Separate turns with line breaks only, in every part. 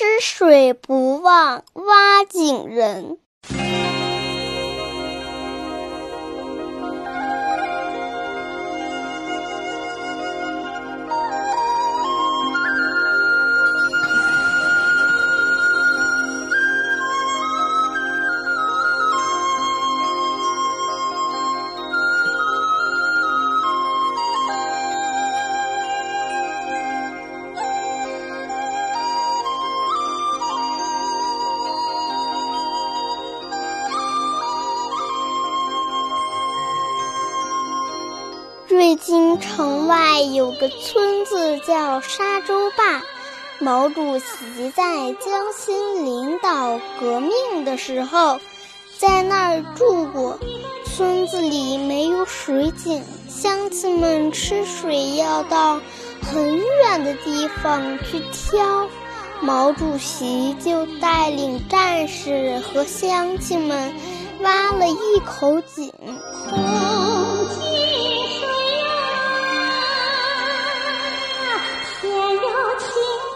吃水不忘挖井人。瑞金城外有个村子叫沙洲坝，毛主席在江心领导革命的时候，在那儿住过。村子里没有水井，乡亲们吃水要到很远的地方去挑。毛主席就带领战士和乡亲们挖了一口井。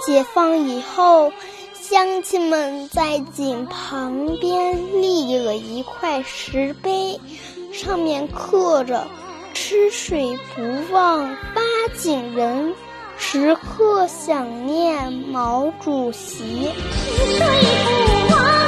解放以后，乡亲们在井旁边立了一块石碑，上面刻着“吃水不忘挖井人”，时刻想念毛主席。
吃水不忘